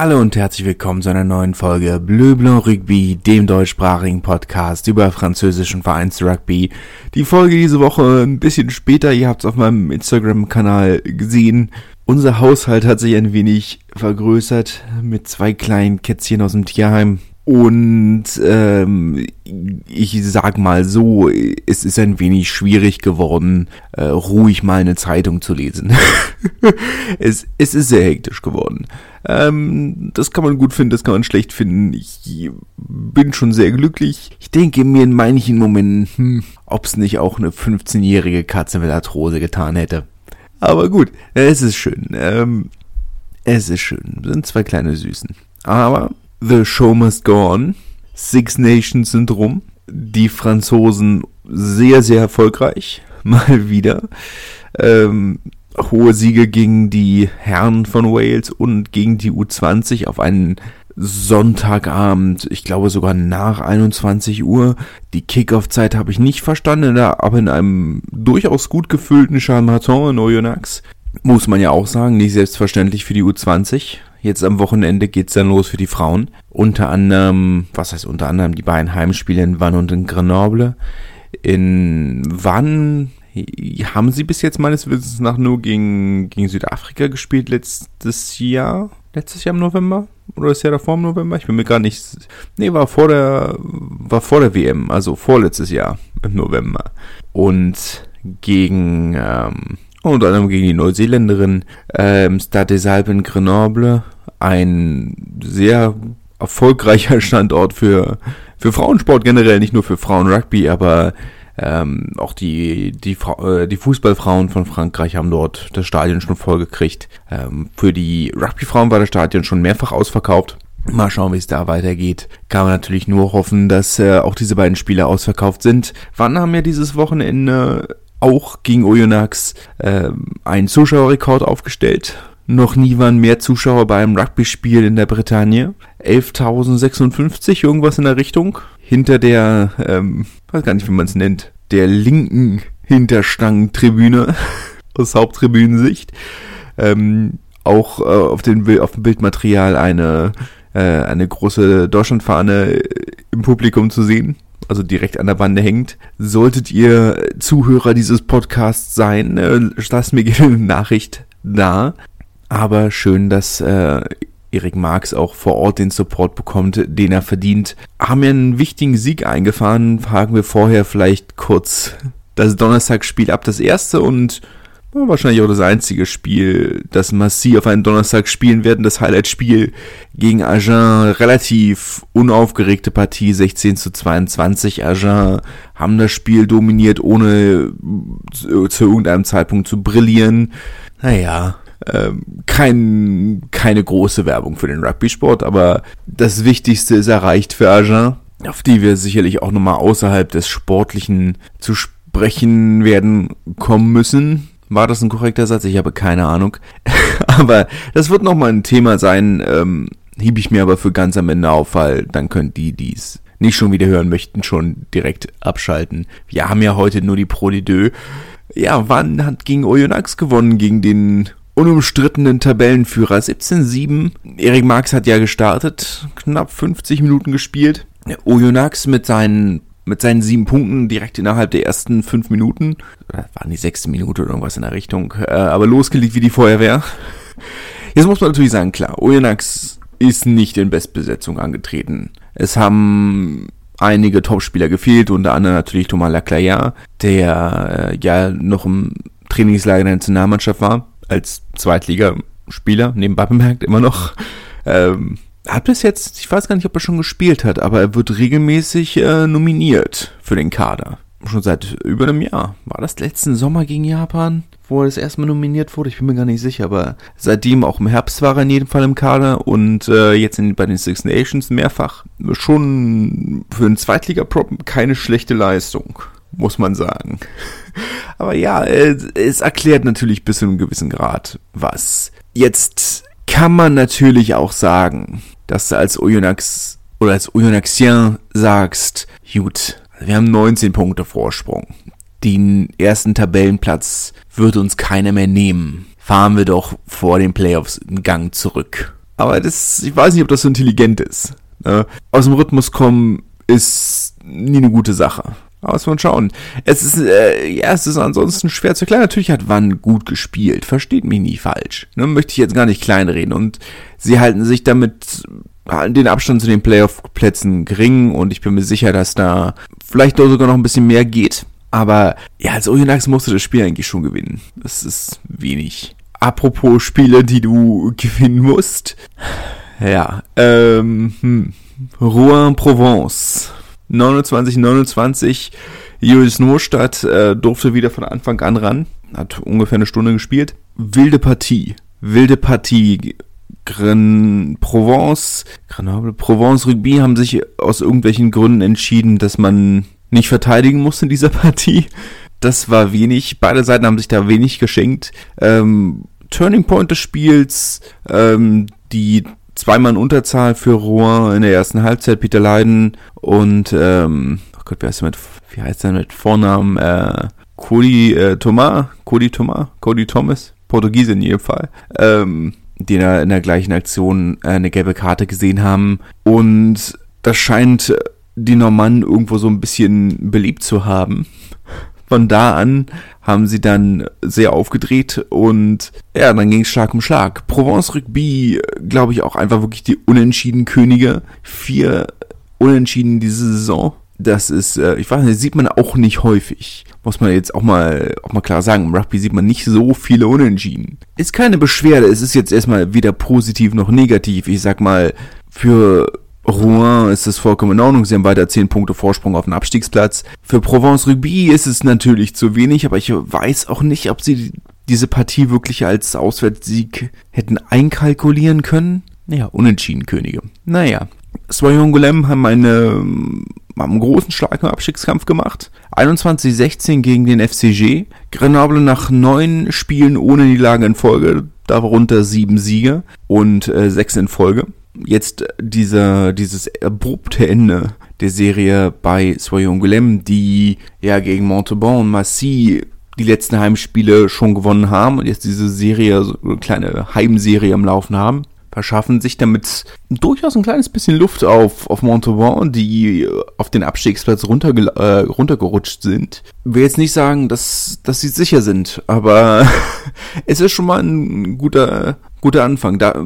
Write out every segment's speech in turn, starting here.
Hallo und herzlich willkommen zu einer neuen Folge Bleu Blanc Rugby, dem deutschsprachigen Podcast über französischen Vereinsrugby. Die Folge diese Woche ein bisschen später, ihr habt es auf meinem Instagram-Kanal gesehen. Unser Haushalt hat sich ein wenig vergrößert mit zwei kleinen Kätzchen aus dem Tierheim. Und ähm, ich sag mal so, es ist ein wenig schwierig geworden, äh, ruhig mal eine Zeitung zu lesen. es, es ist sehr hektisch geworden. Ähm, das kann man gut finden, das kann man schlecht finden. Ich bin schon sehr glücklich. Ich denke mir in manchen Momenten, hm, ob es nicht auch eine 15-jährige Katze mit Arthrose getan hätte. Aber gut, es ist schön. Ähm, es ist schön. Sind zwei kleine Süßen. Aber The Show Must Go On, Six Nations Syndrom, die Franzosen sehr, sehr erfolgreich, mal wieder. Ähm, hohe Siege gegen die Herren von Wales und gegen die U20 auf einen Sonntagabend, ich glaube sogar nach 21 Uhr. Die Kickoff-Zeit habe ich nicht verstanden, aber in einem durchaus gut gefüllten Charmaton in Oyonnax muss man ja auch sagen, nicht selbstverständlich für die U20. Jetzt am Wochenende geht's dann los für die Frauen. Unter anderem, was heißt unter anderem, die beiden Heimspiele in Vannes und in Grenoble. In Vannes haben sie bis jetzt meines Wissens nach nur gegen, gegen Südafrika gespielt letztes Jahr. Letztes Jahr im November? Oder das Jahr davor im November? Ich bin mir gar nicht. Nee, war vor der, war vor der WM, also vorletztes Jahr im November. Und gegen, ähm, unter anderem gegen die Neuseeländerin ähm, Stade des Alpes in Grenoble. Ein sehr erfolgreicher Standort für, für Frauensport generell, nicht nur für Frauenrugby, aber ähm, auch die, die, äh, die Fußballfrauen von Frankreich haben dort das Stadion schon vollgekriegt. Ähm, für die Rugbyfrauen war das Stadion schon mehrfach ausverkauft. Mal schauen, wie es da weitergeht. Kann man natürlich nur hoffen, dass äh, auch diese beiden Spiele ausverkauft sind. Wann haben wir dieses Wochenende auch gegen Oyonnax äh, einen Zuschauerrekord aufgestellt. Noch nie waren mehr Zuschauer bei einem Rugby-Spiel in der Bretagne. 11.056, irgendwas in der Richtung. Hinter der, ähm, weiß gar nicht, wie man es nennt, der linken Hinterstangentribüne aus Haupttribünensicht. Ähm, auch äh, auf, den, auf dem Bildmaterial eine, äh, eine große Deutschlandfahne im Publikum zu sehen also direkt an der Wand hängt. Solltet ihr Zuhörer dieses Podcasts sein, äh, lasst mir gerne eine Nachricht da. Aber schön, dass äh, Erik Marx auch vor Ort den Support bekommt, den er verdient. Haben wir einen wichtigen Sieg eingefahren, fragen wir vorher vielleicht kurz das Donnerstagsspiel ab, das erste und wahrscheinlich auch das einzige Spiel, das Massi auf einen Donnerstag spielen werden. Das Highlight-Spiel gegen Agen. Relativ unaufgeregte Partie, 16 zu 22. Agen haben das Spiel dominiert, ohne zu irgendeinem Zeitpunkt zu brillieren. Naja, ähm, kein, keine große Werbung für den Rugby-Sport, aber das Wichtigste ist erreicht für Agen, auf die wir sicherlich auch nochmal außerhalb des Sportlichen zu sprechen werden kommen müssen. War das ein korrekter Satz? Ich habe keine Ahnung. aber das wird nochmal ein Thema sein, ähm, hieb ich mir aber für ganz am Ende auf, weil dann können die, die es nicht schon wieder hören möchten, schon direkt abschalten. Wir haben ja heute nur die Pro de. Ja, wann hat gegen Oyonnax gewonnen, gegen den unumstrittenen Tabellenführer 17-7. Erik Marx hat ja gestartet, knapp 50 Minuten gespielt. Oyonnax mit seinen mit seinen sieben Punkten direkt innerhalb der ersten fünf Minuten, waren die sechste Minute oder irgendwas in der Richtung, äh, aber losgelegt wie die Feuerwehr. Jetzt muss man natürlich sagen, klar, Oyonnax ist nicht in Bestbesetzung angetreten. Es haben einige Topspieler gefehlt, unter anderem natürlich Thomas Laclaire, der äh, ja noch im Trainingslager der Nationalmannschaft war, als Zweitligaspieler, nebenbei bemerkt immer noch. Ähm, hat bis jetzt, ich weiß gar nicht, ob er schon gespielt hat, aber er wird regelmäßig äh, nominiert für den Kader. Schon seit über einem Jahr. War das letzten Sommer gegen Japan, wo er das erstmal nominiert wurde? Ich bin mir gar nicht sicher, aber seitdem auch im Herbst war er in jedem Fall im Kader und äh, jetzt in, bei den Six Nations mehrfach. Schon für einen Zweitliga-Prop keine schlechte Leistung, muss man sagen. aber ja, es erklärt natürlich bis zu einem gewissen Grad was. Jetzt kann man natürlich auch sagen, dass du als Oyonnax oder als Oyonnaxien sagst, gut, wir haben 19 Punkte Vorsprung. Den ersten Tabellenplatz wird uns keiner mehr nehmen. Fahren wir doch vor den Playoffs einen Gang zurück. Aber das, ich weiß nicht, ob das so intelligent ist. Ne? Aus dem Rhythmus kommen ist nie eine gute Sache. Aber mal schauen. Es ist, äh, ja, es ist ansonsten schwer zu erklären. Natürlich hat Wann gut gespielt. Versteht mich nie falsch. Ne, möchte ich jetzt gar nicht kleinreden. Und sie halten sich damit den Abstand zu den Playoff-Plätzen gering und ich bin mir sicher, dass da vielleicht sogar noch ein bisschen mehr geht. Aber ja, als Oyonnax musst du das Spiel eigentlich schon gewinnen. Das ist wenig. Apropos Spiele, die du gewinnen musst. Ja, ähm, hm. Rouen Provence. 29, 29. Julius Nostadt äh, durfte wieder von Anfang an ran. Hat ungefähr eine Stunde gespielt. Wilde Partie. Wilde Partie. Gran Provence, Grenoble, Provence Rugby haben sich aus irgendwelchen Gründen entschieden, dass man nicht verteidigen muss in dieser Partie. Das war wenig. Beide Seiten haben sich da wenig geschenkt. Ähm, Turning Point des Spiels, ähm, die zweimal Unterzahl für Rouen in der ersten Halbzeit, Peter Leiden und, ähm, oh Gott, wie heißt der mit, wie heißt der mit Vornamen, äh, Cody äh, Thomas, Cody Thomas, Cody Thomas, Portugiese in jedem Fall, ähm, die in der, in der gleichen Aktion äh, eine gelbe Karte gesehen haben. Und das scheint die Normannen irgendwo so ein bisschen beliebt zu haben. Von da an haben sie dann sehr aufgedreht und ja, dann ging es Schlag um Schlag. Provence Rugby, glaube ich, auch einfach wirklich die unentschieden Könige. Vier Unentschieden diese Saison. Das ist, äh, ich weiß nicht, sieht man auch nicht häufig. Muss man jetzt auch mal, auch mal klar sagen. Im Rugby sieht man nicht so viele Unentschieden. Ist keine Beschwerde. Es ist jetzt erstmal weder positiv noch negativ. Ich sag mal, für Rouen ist es vollkommen in Ordnung. Sie haben weiter 10 Punkte Vorsprung auf den Abstiegsplatz. Für Provence Rugby ist es natürlich zu wenig, aber ich weiß auch nicht, ob sie diese Partie wirklich als Auswärtssieg hätten einkalkulieren können. Naja, unentschieden Könige. Naja. Soyon Golem haben eine, haben einen großen Schlag im Abstiegskampf gemacht. 21-16 gegen den FCG. Grenoble nach neun Spielen ohne Niederlage in Folge, darunter sieben Siege und äh, sechs in Folge jetzt dieser, dieses abrupte Ende der Serie bei Soyon Guillem, die ja gegen Montauban und Massy die letzten Heimspiele schon gewonnen haben und jetzt diese Serie, so eine kleine Heimserie am Laufen haben, verschaffen sich damit durchaus ein kleines bisschen Luft auf, auf Montauban, die auf den Abstiegsplatz runter, äh, runtergerutscht sind. Ich will jetzt nicht sagen, dass, dass sie sicher sind, aber es ist schon mal ein guter, guter Anfang. Da,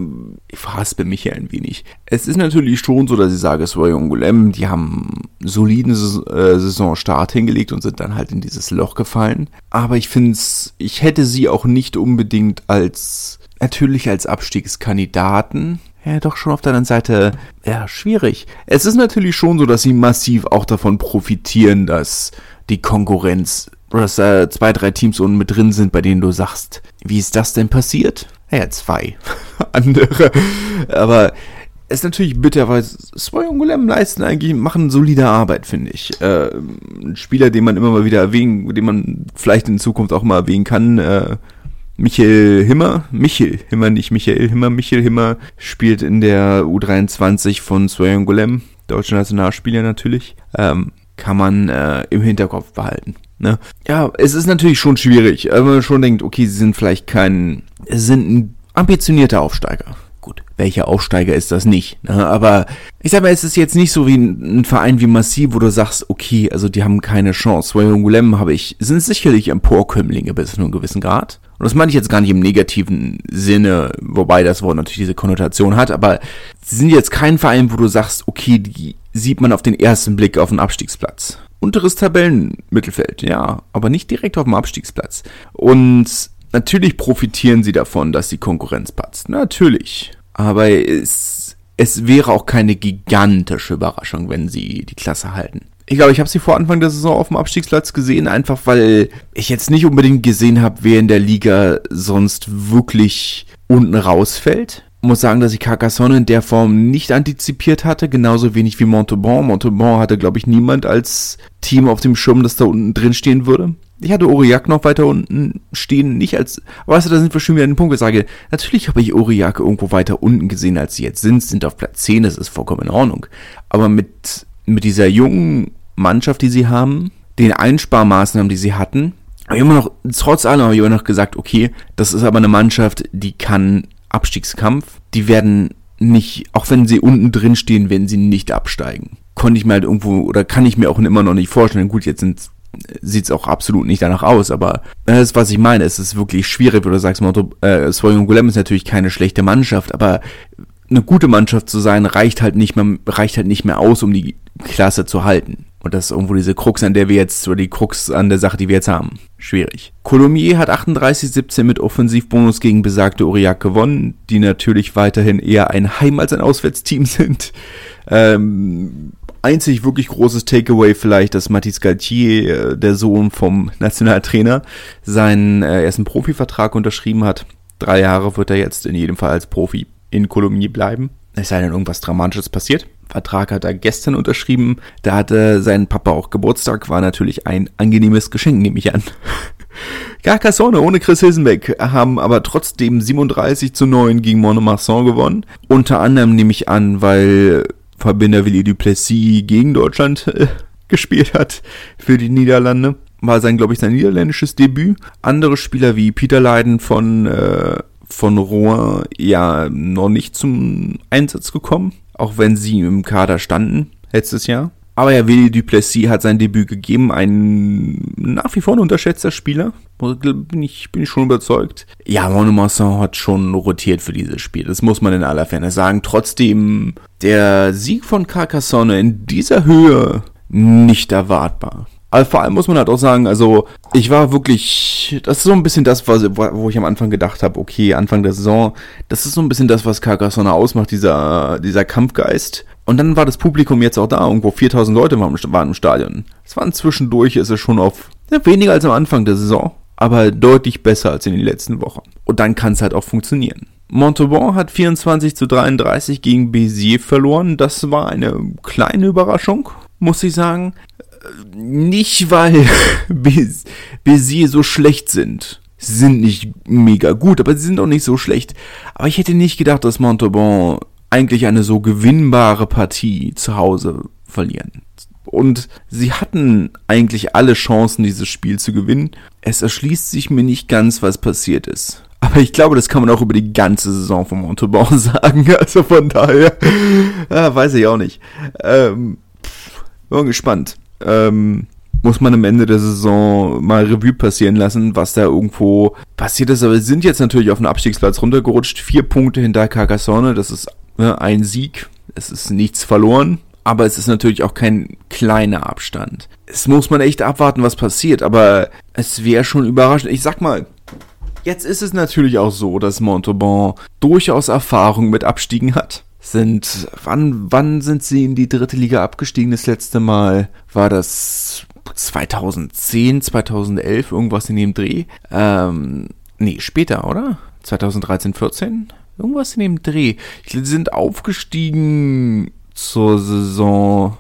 ich verhaspel mich hier ein wenig. Es ist natürlich schon so, dass ich sage, es war Golem, die haben soliden äh, Saisonstart hingelegt und sind dann halt in dieses Loch gefallen. Aber ich finde es, ich hätte sie auch nicht unbedingt als, natürlich als Abstiegskandidaten. Ja, doch schon auf der anderen Seite, ja, schwierig. Es ist natürlich schon so, dass sie massiv auch davon profitieren, dass die Konkurrenz, dass da zwei, drei Teams unten mit drin sind, bei denen du sagst, wie ist das denn passiert? Ja, zwei andere. Aber es ist natürlich bitter, weil Swoy und Golem leisten eigentlich, machen solide Arbeit, finde ich. Äh, ein Spieler, den man immer mal wieder erwähnen, den man vielleicht in Zukunft auch mal erwähnen kann, äh, Michael Himmer, Michel Himmer, nicht Michael Himmer, Michael Himmer spielt in der U23 von Swoy und Golem, deutscher Nationalspieler natürlich, ähm, kann man äh, im Hinterkopf behalten. Ne? Ja, es ist natürlich schon schwierig, wenn man schon denkt, okay, sie sind vielleicht kein sind ein ambitionierter Aufsteiger. Welcher Aufsteiger ist das nicht? Ne? Aber ich sag mal, es ist jetzt nicht so wie ein, ein Verein wie Massiv, wo du sagst, okay, also die haben keine Chance. Weil Gulem habe ich, sind sicherlich Emporkömmlinge bis zu einem gewissen Grad. Und das meine ich jetzt gar nicht im negativen Sinne, wobei das Wort natürlich diese Konnotation hat, aber sie sind jetzt kein Verein, wo du sagst, okay, die sieht man auf den ersten Blick auf den Abstiegsplatz. Unteres Tabellenmittelfeld, ja, aber nicht direkt auf dem Abstiegsplatz. Und Natürlich profitieren sie davon, dass die Konkurrenz patzt. Natürlich. Aber es, es wäre auch keine gigantische Überraschung, wenn sie die Klasse halten. Ich glaube, ich habe sie vor Anfang der Saison auf dem Abstiegsplatz gesehen, einfach weil ich jetzt nicht unbedingt gesehen habe, wer in der Liga sonst wirklich unten rausfällt. Muss sagen, dass ich Carcassonne in der Form nicht antizipiert hatte, genauso wenig wie Montauban. Montauban hatte, glaube ich, niemand als Team auf dem Schirm, das da unten drin stehen würde. Ich hatte Aurillac noch weiter unten stehen, nicht als, weißt du, da sind wir schon wieder an den Punkt, wo ich sage, natürlich habe ich Aurillac irgendwo weiter unten gesehen, als sie jetzt sind, sind auf Platz 10, das ist vollkommen in Ordnung. Aber mit, mit dieser jungen Mannschaft, die sie haben, den Einsparmaßnahmen, die sie hatten, habe ich immer noch, trotz allem habe ich immer noch gesagt, okay, das ist aber eine Mannschaft, die kann Abstiegskampf, die werden nicht, auch wenn sie unten drin stehen, werden sie nicht absteigen. Konnte ich mir halt irgendwo, oder kann ich mir auch immer noch nicht vorstellen. Gut, jetzt sind sieht es auch absolut nicht danach aus, aber das ist, was ich meine. Es ist wirklich schwierig, wo du sagst, Motto, äh, Swoyon Golem ist natürlich keine schlechte Mannschaft, aber eine gute Mannschaft zu sein, reicht halt nicht mehr, reicht halt nicht mehr aus, um die Klasse zu halten. Und das ist irgendwo diese Krux, an der wir jetzt, oder die Krux an der Sache, die wir jetzt haben. Schwierig. Colomier hat 38-17 mit Offensivbonus gegen besagte Aurillac gewonnen, die natürlich weiterhin eher ein Heim- als ein Auswärtsteam sind. Ähm, einzig wirklich großes Takeaway vielleicht, dass Mathis Galtier, äh, der Sohn vom Nationaltrainer, seinen äh, ersten Profivertrag unterschrieben hat. Drei Jahre wird er jetzt in jedem Fall als Profi in Colomier bleiben. Es sei denn, irgendwas Dramatisches passiert. Vertrag hat er gestern unterschrieben. Da hatte sein Papa auch Geburtstag. War natürlich ein angenehmes Geschenk, nehme ich an. Carcassonne ohne Chris Hilsenbeck haben aber trotzdem 37 zu 9 gegen Monomarsan gewonnen. Unter anderem nehme ich an, weil Verbinder Willi Duplessis gegen Deutschland äh, gespielt hat für die Niederlande. War sein, glaube ich, sein niederländisches Debüt. Andere Spieler wie Peter Leiden von, äh, von Rouen ja noch nicht zum Einsatz gekommen auch wenn sie im Kader standen letztes Jahr. Aber ja, Willi Duplessis hat sein Debüt gegeben, ein nach wie vor ein unterschätzter Spieler. Bin ich, bin ich schon überzeugt. Ja, Monomasson hat schon rotiert für dieses Spiel. Das muss man in aller Fairness sagen. Trotzdem, der Sieg von Carcassonne in dieser Höhe nicht erwartbar. Aber vor allem muss man halt auch sagen, also ich war wirklich, das ist so ein bisschen das, was, wo ich am Anfang gedacht habe, okay, Anfang der Saison, das ist so ein bisschen das, was Carcassonne ausmacht, dieser, dieser Kampfgeist. Und dann war das Publikum jetzt auch da, irgendwo 4000 Leute waren, im Stadion. Es waren zwischendurch, ist es schon auf ja, weniger als am Anfang der Saison, aber deutlich besser als in den letzten Wochen. Und dann kann es halt auch funktionieren. Montauban hat 24 zu 33 gegen Béziers verloren. Das war eine kleine Überraschung, muss ich sagen nicht weil Bézier so schlecht sind. Sie sind nicht mega gut, aber sie sind auch nicht so schlecht. Aber ich hätte nicht gedacht, dass Montauban eigentlich eine so gewinnbare Partie zu Hause verlieren. Und sie hatten eigentlich alle Chancen, dieses Spiel zu gewinnen. Es erschließt sich mir nicht ganz, was passiert ist. Aber ich glaube, das kann man auch über die ganze Saison von Montauban sagen. Also von daher, ja, weiß ich auch nicht. Ähm, bin gespannt ähm, muss man am Ende der Saison mal Revue passieren lassen, was da irgendwo passiert ist. Aber sie sind jetzt natürlich auf den Abstiegsplatz runtergerutscht. Vier Punkte hinter Carcassonne, das ist ne, ein Sieg. Es ist nichts verloren. Aber es ist natürlich auch kein kleiner Abstand. Es muss man echt abwarten, was passiert. Aber es wäre schon überraschend. Ich sag mal, jetzt ist es natürlich auch so, dass Montauban durchaus Erfahrung mit Abstiegen hat sind, wann, wann sind sie in die dritte Liga abgestiegen? Das letzte Mal war das 2010, 2011, irgendwas in dem Dreh. Ähm, nee, später, oder? 2013, 14? Irgendwas in dem Dreh. Sie sind aufgestiegen zur Saison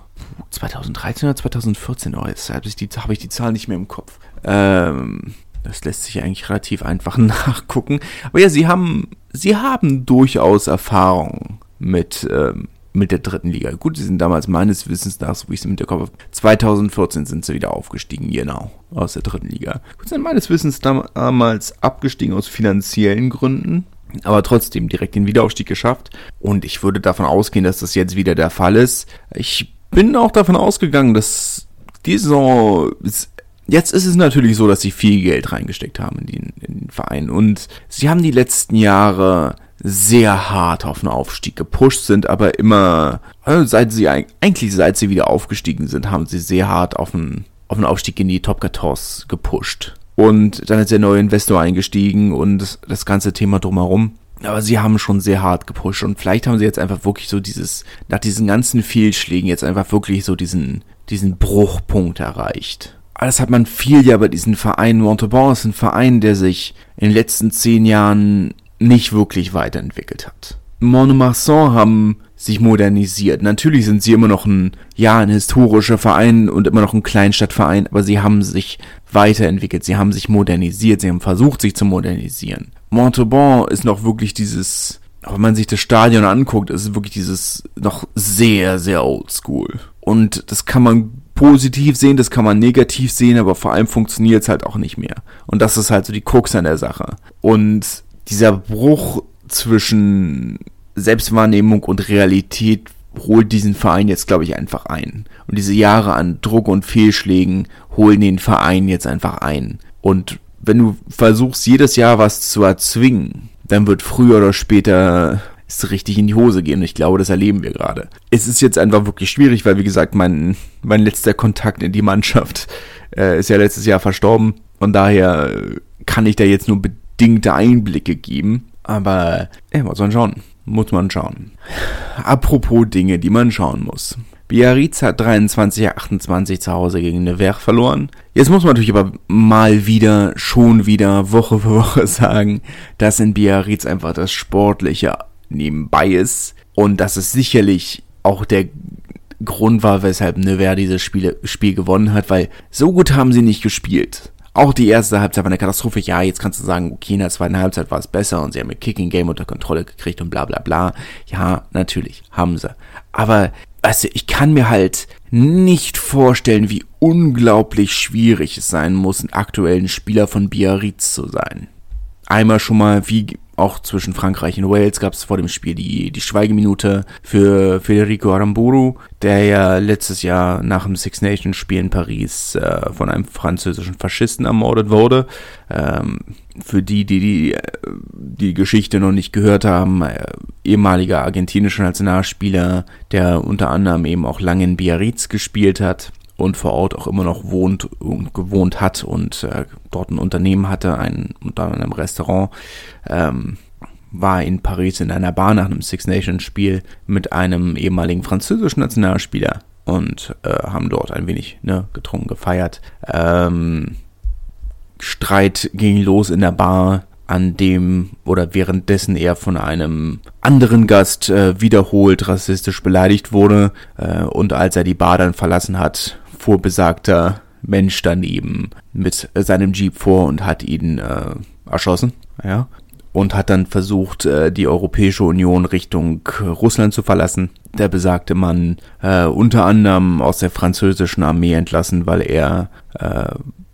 2013 oder 2014. Oh, jetzt habe ich, die, hab ich die Zahl nicht mehr im Kopf. Ähm, das lässt sich eigentlich relativ einfach nachgucken. Aber ja, sie haben, sie haben durchaus Erfahrung mit, ähm, mit der dritten Liga. Gut, sie sind damals meines Wissens nach, so wie ich es mit der Kopf habe, 2014 sind sie wieder aufgestiegen, genau, aus der dritten Liga. Gut, sind meines Wissens damals abgestiegen aus finanziellen Gründen, aber trotzdem direkt den Wiederaufstieg geschafft. Und ich würde davon ausgehen, dass das jetzt wieder der Fall ist. Ich bin auch davon ausgegangen, dass die Saison ist Jetzt ist es natürlich so, dass sie viel Geld reingesteckt haben in den, in den Verein und sie haben die letzten Jahre sehr hart auf den Aufstieg gepusht sind, aber immer, also seit sie eigentlich seit sie wieder aufgestiegen sind, haben sie sehr hart auf den, auf den Aufstieg in die Top 14 gepusht. Und dann ist der neue Investor eingestiegen und das ganze Thema drumherum. Aber sie haben schon sehr hart gepusht und vielleicht haben sie jetzt einfach wirklich so dieses, nach diesen ganzen Fehlschlägen jetzt einfach wirklich so diesen, diesen Bruchpunkt erreicht. Das hat man viel ja bei diesem Verein. Montauban ist ein Verein, der sich in den letzten zehn Jahren nicht wirklich weiterentwickelt hat. Monomarsan haben sich modernisiert. Natürlich sind sie immer noch ein, ja, ein historischer Verein und immer noch ein Kleinstadtverein, aber sie haben sich weiterentwickelt, sie haben sich modernisiert, sie haben versucht, sich zu modernisieren. Montauban ist noch wirklich dieses, wenn man sich das Stadion anguckt, ist es wirklich dieses noch sehr, sehr oldschool. Und das kann man positiv sehen, das kann man negativ sehen, aber vor allem funktioniert es halt auch nicht mehr. Und das ist halt so die Krux an der Sache. Und dieser Bruch zwischen Selbstwahrnehmung und Realität holt diesen Verein jetzt, glaube ich, einfach ein. Und diese Jahre an Druck und Fehlschlägen holen den Verein jetzt einfach ein. Und wenn du versuchst, jedes Jahr was zu erzwingen, dann wird früher oder später es richtig in die Hose gehen. Und ich glaube, das erleben wir gerade. Es ist jetzt einfach wirklich schwierig, weil, wie gesagt, mein, mein letzter Kontakt in die Mannschaft äh, ist ja letztes Jahr verstorben. Von daher kann ich da jetzt nur bedingte Einblicke geben. Aber, ja, muss man schauen. Muss man schauen. Apropos Dinge, die man schauen muss. Biarritz hat 23-28 zu Hause gegen Nevers verloren. Jetzt muss man natürlich aber mal wieder, schon wieder, Woche für Woche sagen, dass in Biarritz einfach das Sportliche nebenbei ist und dass es sicherlich auch der Grund war, weshalb Nevers dieses Spiel, Spiel gewonnen hat, weil so gut haben sie nicht gespielt. Auch die erste Halbzeit war eine Katastrophe. Ja, jetzt kannst du sagen, okay, in der zweiten Halbzeit war es besser und sie haben ihr Kicking Game unter Kontrolle gekriegt und bla bla bla. Ja, natürlich, haben sie. Aber also ich kann mir halt nicht vorstellen, wie unglaublich schwierig es sein muss, ein aktuellen Spieler von Biarritz zu sein. Einmal schon mal, wie auch zwischen Frankreich und Wales gab es vor dem Spiel die, die Schweigeminute für Federico Aramburu, der ja letztes Jahr nach dem Six Nations Spiel in Paris äh, von einem französischen Faschisten ermordet wurde. Ähm, für die, die, die die Geschichte noch nicht gehört haben, äh, ehemaliger argentinischer Nationalspieler, der unter anderem eben auch lange in Biarritz gespielt hat und vor Ort auch immer noch wohnt und gewohnt hat und äh, dort ein Unternehmen hatte, ein unter anderem Restaurant, ähm, war in Paris in einer Bar nach einem Six Nations Spiel mit einem ehemaligen französischen Nationalspieler und äh, haben dort ein wenig ne, getrunken, gefeiert. Ähm, Streit ging los in der Bar, an dem oder währenddessen er von einem anderen Gast äh, wiederholt rassistisch beleidigt wurde äh, und als er die Bar dann verlassen hat, fuhr besagter Mensch daneben mit seinem Jeep vor und hat ihn äh, erschossen, ja, und hat dann versucht, äh, die Europäische Union Richtung Russland zu verlassen. Der besagte Mann äh, unter anderem aus der französischen Armee entlassen, weil er äh,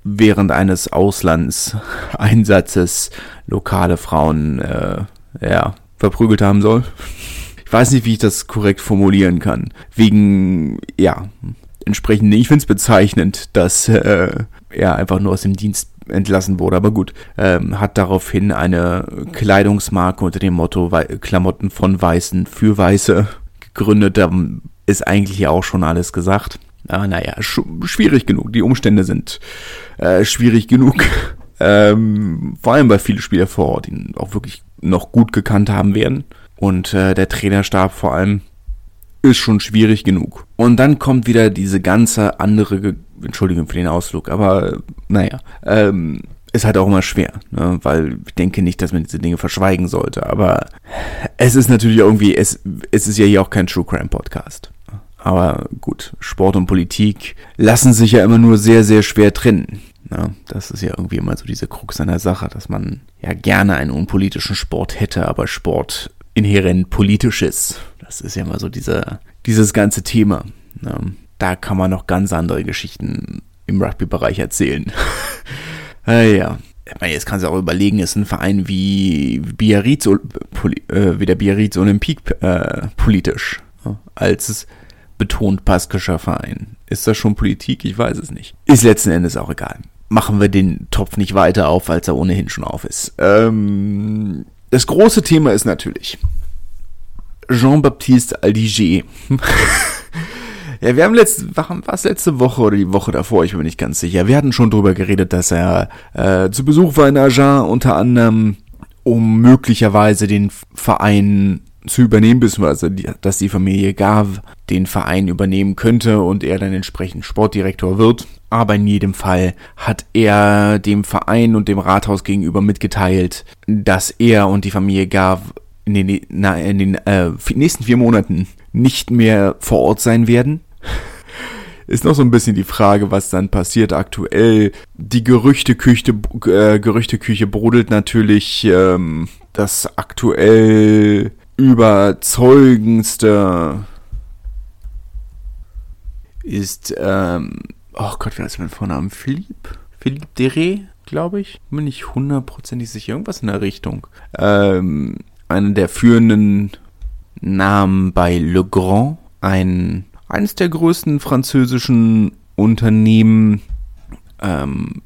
während eines Auslandseinsatzes lokale Frauen äh, ja, verprügelt haben soll. Ich weiß nicht, wie ich das korrekt formulieren kann. Wegen, ja, entsprechend, ich finde es bezeichnend, dass äh, er einfach nur aus dem Dienst entlassen wurde, aber gut, ähm, hat daraufhin eine Kleidungsmarke unter dem Motto Klamotten von Weißen für Weiße gegründet. Da ist eigentlich auch schon alles gesagt. Ah, naja, sch schwierig genug. Die Umstände sind äh, schwierig genug. ähm, vor allem, weil viele Spieler vor Ort ihn auch wirklich noch gut gekannt haben werden. Und äh, der Trainerstab vor allem ist schon schwierig genug. Und dann kommt wieder diese ganze andere, Ge Entschuldigung für den Ausflug, aber naja, ähm, ist halt auch immer schwer, ne? weil ich denke nicht, dass man diese Dinge verschweigen sollte. Aber es ist natürlich irgendwie, es, es ist ja hier auch kein True Crime Podcast. Aber gut, Sport und Politik lassen sich ja immer nur sehr, sehr schwer trennen. Ne? Das ist ja irgendwie immer so diese Krux an der Sache, dass man ja gerne einen unpolitischen Sport hätte, aber Sport inhärent politisch ist. Das ist ja immer so dieser, dieses ganze Thema. Da kann man noch ganz andere Geschichten im Rugby-Bereich erzählen. äh, ja. Ich meine, jetzt kannst du auch überlegen, ist ein Verein wie Biarritz, äh, wie der Biarritz Olympique äh, politisch, als betont baskischer Verein. Ist das schon Politik? Ich weiß es nicht. Ist letzten Endes auch egal. Machen wir den Topf nicht weiter auf, als er ohnehin schon auf ist. Ähm, das große Thema ist natürlich Jean-Baptiste Aldiger. ja, wir haben letzte, was letzte Woche oder die Woche davor, ich bin mir nicht ganz sicher. Wir hatten schon drüber geredet, dass er äh, zu Besuch war in Agen, unter anderem, um möglicherweise den Verein zu übernehmen, beziehungsweise dass die Familie Gav den Verein übernehmen könnte und er dann entsprechend Sportdirektor wird. Aber in jedem Fall hat er dem Verein und dem Rathaus gegenüber mitgeteilt, dass er und die Familie Gav in den, na, in den äh, nächsten vier Monaten nicht mehr vor Ort sein werden. Ist noch so ein bisschen die Frage, was dann passiert aktuell. Die Gerüchteküche, äh, Gerüchteküche brodelt natürlich, ähm, dass aktuell überzeugendste ist, ähm, oh Gott, wie heißt mein Vornamen? Philippe? Philippe Dere, glaube ich. Bin nicht hundertprozentig sicher. Irgendwas in der Richtung. Ähm, einer der führenden nahm bei Le Grand, ein, eines der größten französischen Unternehmen, ähm,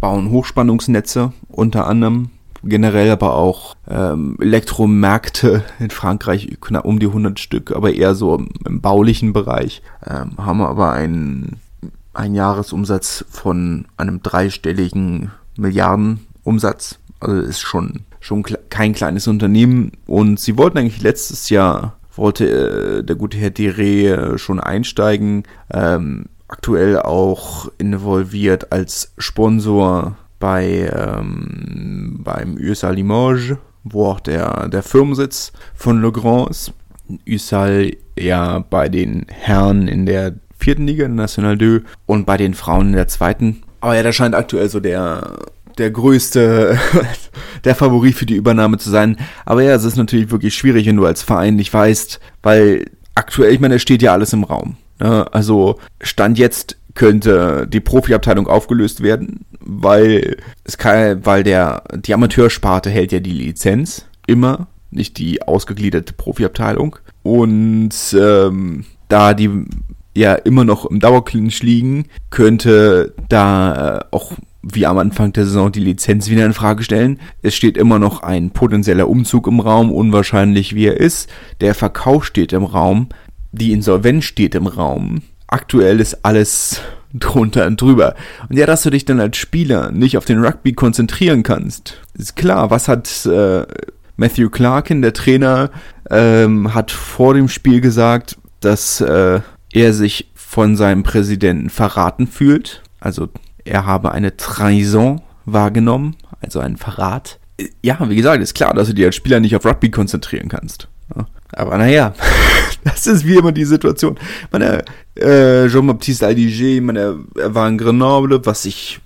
bauen Hochspannungsnetze unter anderem, generell aber auch ähm, Elektromärkte in Frankreich, knapp um die 100 Stück, aber eher so im, baulichen Bereich, ähm, haben aber einen, einen Jahresumsatz von einem dreistelligen Milliardenumsatz. Also ist schon, schon kein kleines Unternehmen und sie wollten eigentlich letztes Jahr wollte äh, der gute Herr Dire äh, schon einsteigen. Ähm, aktuell auch involviert als Sponsor bei ähm, beim USAL Limoges, wo auch der, der Firmensitz von Le Grand ist. USAL ja bei den Herren in der vierten Liga, National 2, und bei den Frauen in der zweiten. Aber ja, da scheint aktuell so der der größte, der Favorit für die Übernahme zu sein. Aber ja, es ist natürlich wirklich schwierig, wenn du als Verein nicht weißt, weil aktuell, ich meine, es steht ja alles im Raum. Ne? Also Stand jetzt könnte die Profiabteilung aufgelöst werden, weil es kann, weil der die Amateursparte hält ja die Lizenz immer, nicht die ausgegliederte Profiabteilung und ähm, da die ja immer noch im Dauerclinch liegen, könnte da äh, auch wie am Anfang der Saison die Lizenz wieder in Frage stellen. Es steht immer noch ein potenzieller Umzug im Raum, unwahrscheinlich wie er ist. Der Verkauf steht im Raum die Insolvenz steht im Raum. Aktuell ist alles drunter und drüber. Und ja, dass du dich dann als Spieler nicht auf den Rugby konzentrieren kannst, ist klar. Was hat äh, Matthew Clarkin, der Trainer, ähm, hat vor dem Spiel gesagt, dass äh, er sich von seinem Präsidenten verraten fühlt. Also er habe eine Trahison wahrgenommen, also einen Verrat. Ja, wie gesagt, ist klar, dass du dich als Spieler nicht auf Rugby konzentrieren kannst. Aber naja, das ist wie immer die Situation. Meine, äh, Jean-Baptiste Aldiger, meine, er war in Grenoble, was ich,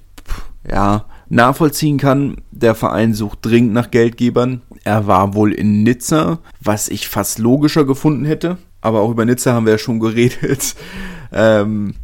ja, nachvollziehen kann. Der Verein sucht dringend nach Geldgebern. Er war wohl in Nizza, was ich fast logischer gefunden hätte. Aber auch über Nizza haben wir ja schon geredet. Ähm,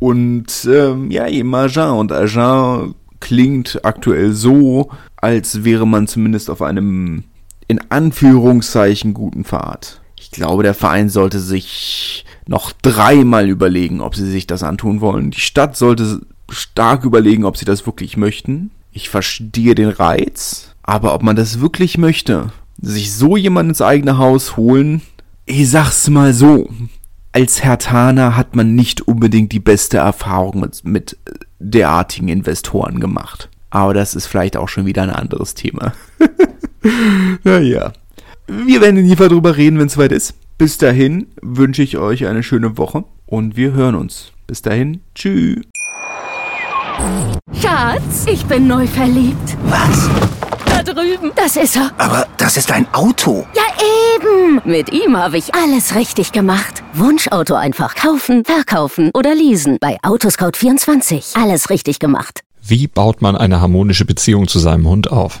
und ähm, ja, eben Agen. Und Agen klingt aktuell so, als wäre man zumindest auf einem in Anführungszeichen guten Pfad. Ich glaube, der Verein sollte sich noch dreimal überlegen, ob sie sich das antun wollen. Die Stadt sollte stark überlegen, ob sie das wirklich möchten. Ich verstehe den Reiz, aber ob man das wirklich möchte, sich so jemand ins eigene Haus holen, ich sag's mal so. Als Hertaner hat man nicht unbedingt die beste Erfahrung mit, mit derartigen Investoren gemacht. Aber das ist vielleicht auch schon wieder ein anderes Thema. naja. Wir werden in jeden drüber reden, wenn es soweit ist. Bis dahin wünsche ich euch eine schöne Woche und wir hören uns. Bis dahin, tschüss. Schatz, ich bin neu verliebt. Was? Da drüben. Das ist er. Aber das ist ein Auto. Ja, eben. Mit ihm habe ich alles richtig gemacht. Wunschauto einfach kaufen, verkaufen oder leasen. Bei Autoscout24. Alles richtig gemacht. Wie baut man eine harmonische Beziehung zu seinem Hund auf?